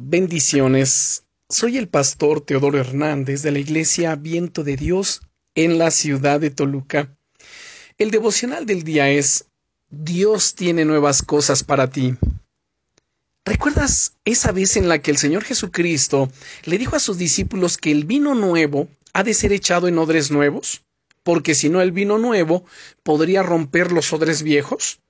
Bendiciones. Soy el pastor Teodoro Hernández de la Iglesia Viento de Dios en la ciudad de Toluca. El devocional del día es Dios tiene nuevas cosas para ti. ¿Recuerdas esa vez en la que el Señor Jesucristo le dijo a sus discípulos que el vino nuevo ha de ser echado en odres nuevos? Porque si no el vino nuevo podría romper los odres viejos.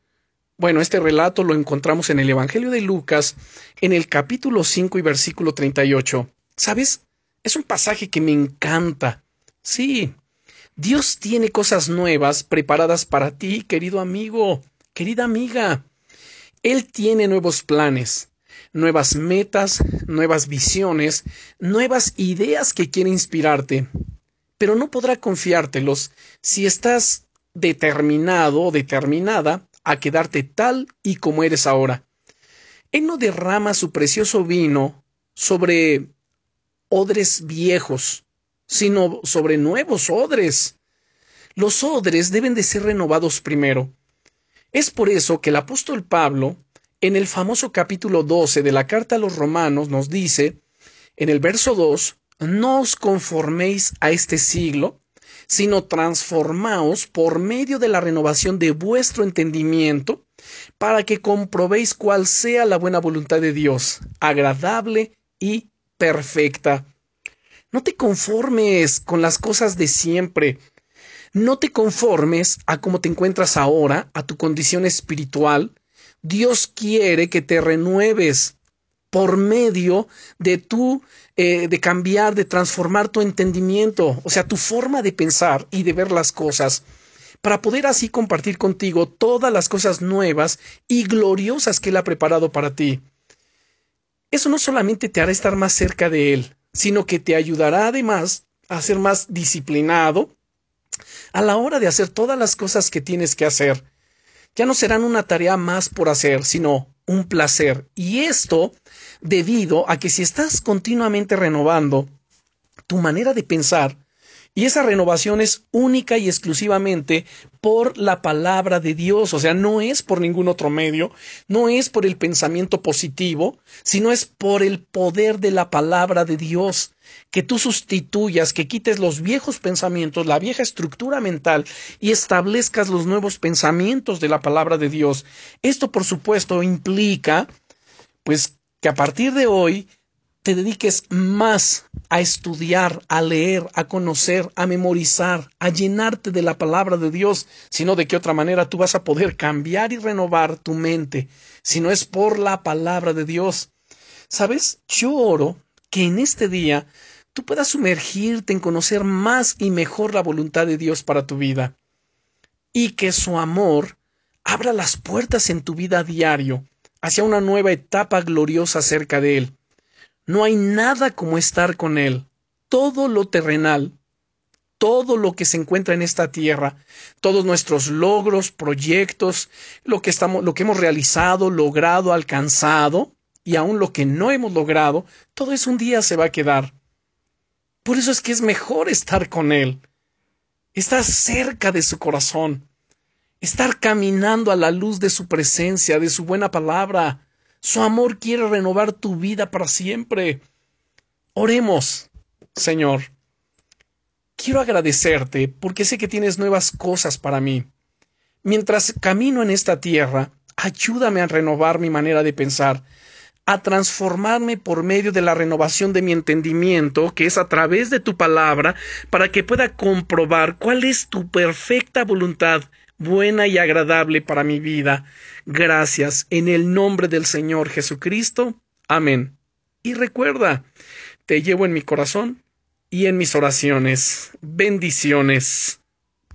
Bueno, este relato lo encontramos en el Evangelio de Lucas, en el capítulo 5 y versículo 38. ¿Sabes? Es un pasaje que me encanta. Sí, Dios tiene cosas nuevas preparadas para ti, querido amigo, querida amiga. Él tiene nuevos planes, nuevas metas, nuevas visiones, nuevas ideas que quiere inspirarte. Pero no podrá confiártelos si estás determinado o determinada a quedarte tal y como eres ahora. Él no derrama su precioso vino sobre odres viejos, sino sobre nuevos odres. Los odres deben de ser renovados primero. Es por eso que el apóstol Pablo, en el famoso capítulo 12 de la carta a los romanos, nos dice, en el verso 2, no os conforméis a este siglo, sino transformaos por medio de la renovación de vuestro entendimiento, para que comprobéis cuál sea la buena voluntad de Dios, agradable y perfecta. No te conformes con las cosas de siempre. No te conformes a cómo te encuentras ahora, a tu condición espiritual. Dios quiere que te renueves por medio de tu eh, de cambiar, de transformar tu entendimiento, o sea, tu forma de pensar y de ver las cosas, para poder así compartir contigo todas las cosas nuevas y gloriosas que Él ha preparado para ti. Eso no solamente te hará estar más cerca de Él, sino que te ayudará además a ser más disciplinado a la hora de hacer todas las cosas que tienes que hacer. Ya no serán una tarea más por hacer, sino un placer. Y esto debido a que si estás continuamente renovando tu manera de pensar, y esa renovación es única y exclusivamente por la palabra de Dios, o sea, no es por ningún otro medio, no es por el pensamiento positivo, sino es por el poder de la palabra de Dios, que tú sustituyas, que quites los viejos pensamientos, la vieja estructura mental y establezcas los nuevos pensamientos de la palabra de Dios. Esto, por supuesto, implica, pues, que a partir de hoy te dediques más a estudiar, a leer, a conocer, a memorizar, a llenarte de la palabra de Dios, sino de qué otra manera tú vas a poder cambiar y renovar tu mente, si no es por la palabra de Dios. ¿Sabes? Yo oro que en este día tú puedas sumergirte en conocer más y mejor la voluntad de Dios para tu vida, y que su amor abra las puertas en tu vida a diario hacia una nueva etapa gloriosa cerca de Él no hay nada como estar con Él. Todo lo terrenal, todo lo que se encuentra en esta tierra, todos nuestros logros, proyectos, lo que estamos, lo que hemos realizado, logrado, alcanzado, y aún lo que no hemos logrado, todo eso un día se va a quedar. Por eso es que es mejor estar con Él, estar cerca de su corazón, estar caminando a la luz de su presencia, de su buena palabra, su amor quiere renovar tu vida para siempre. Oremos, Señor. Quiero agradecerte porque sé que tienes nuevas cosas para mí. Mientras camino en esta tierra, ayúdame a renovar mi manera de pensar, a transformarme por medio de la renovación de mi entendimiento, que es a través de tu palabra, para que pueda comprobar cuál es tu perfecta voluntad, buena y agradable para mi vida. Gracias en el nombre del Señor Jesucristo. Amén. Y recuerda, te llevo en mi corazón y en mis oraciones. Bendiciones.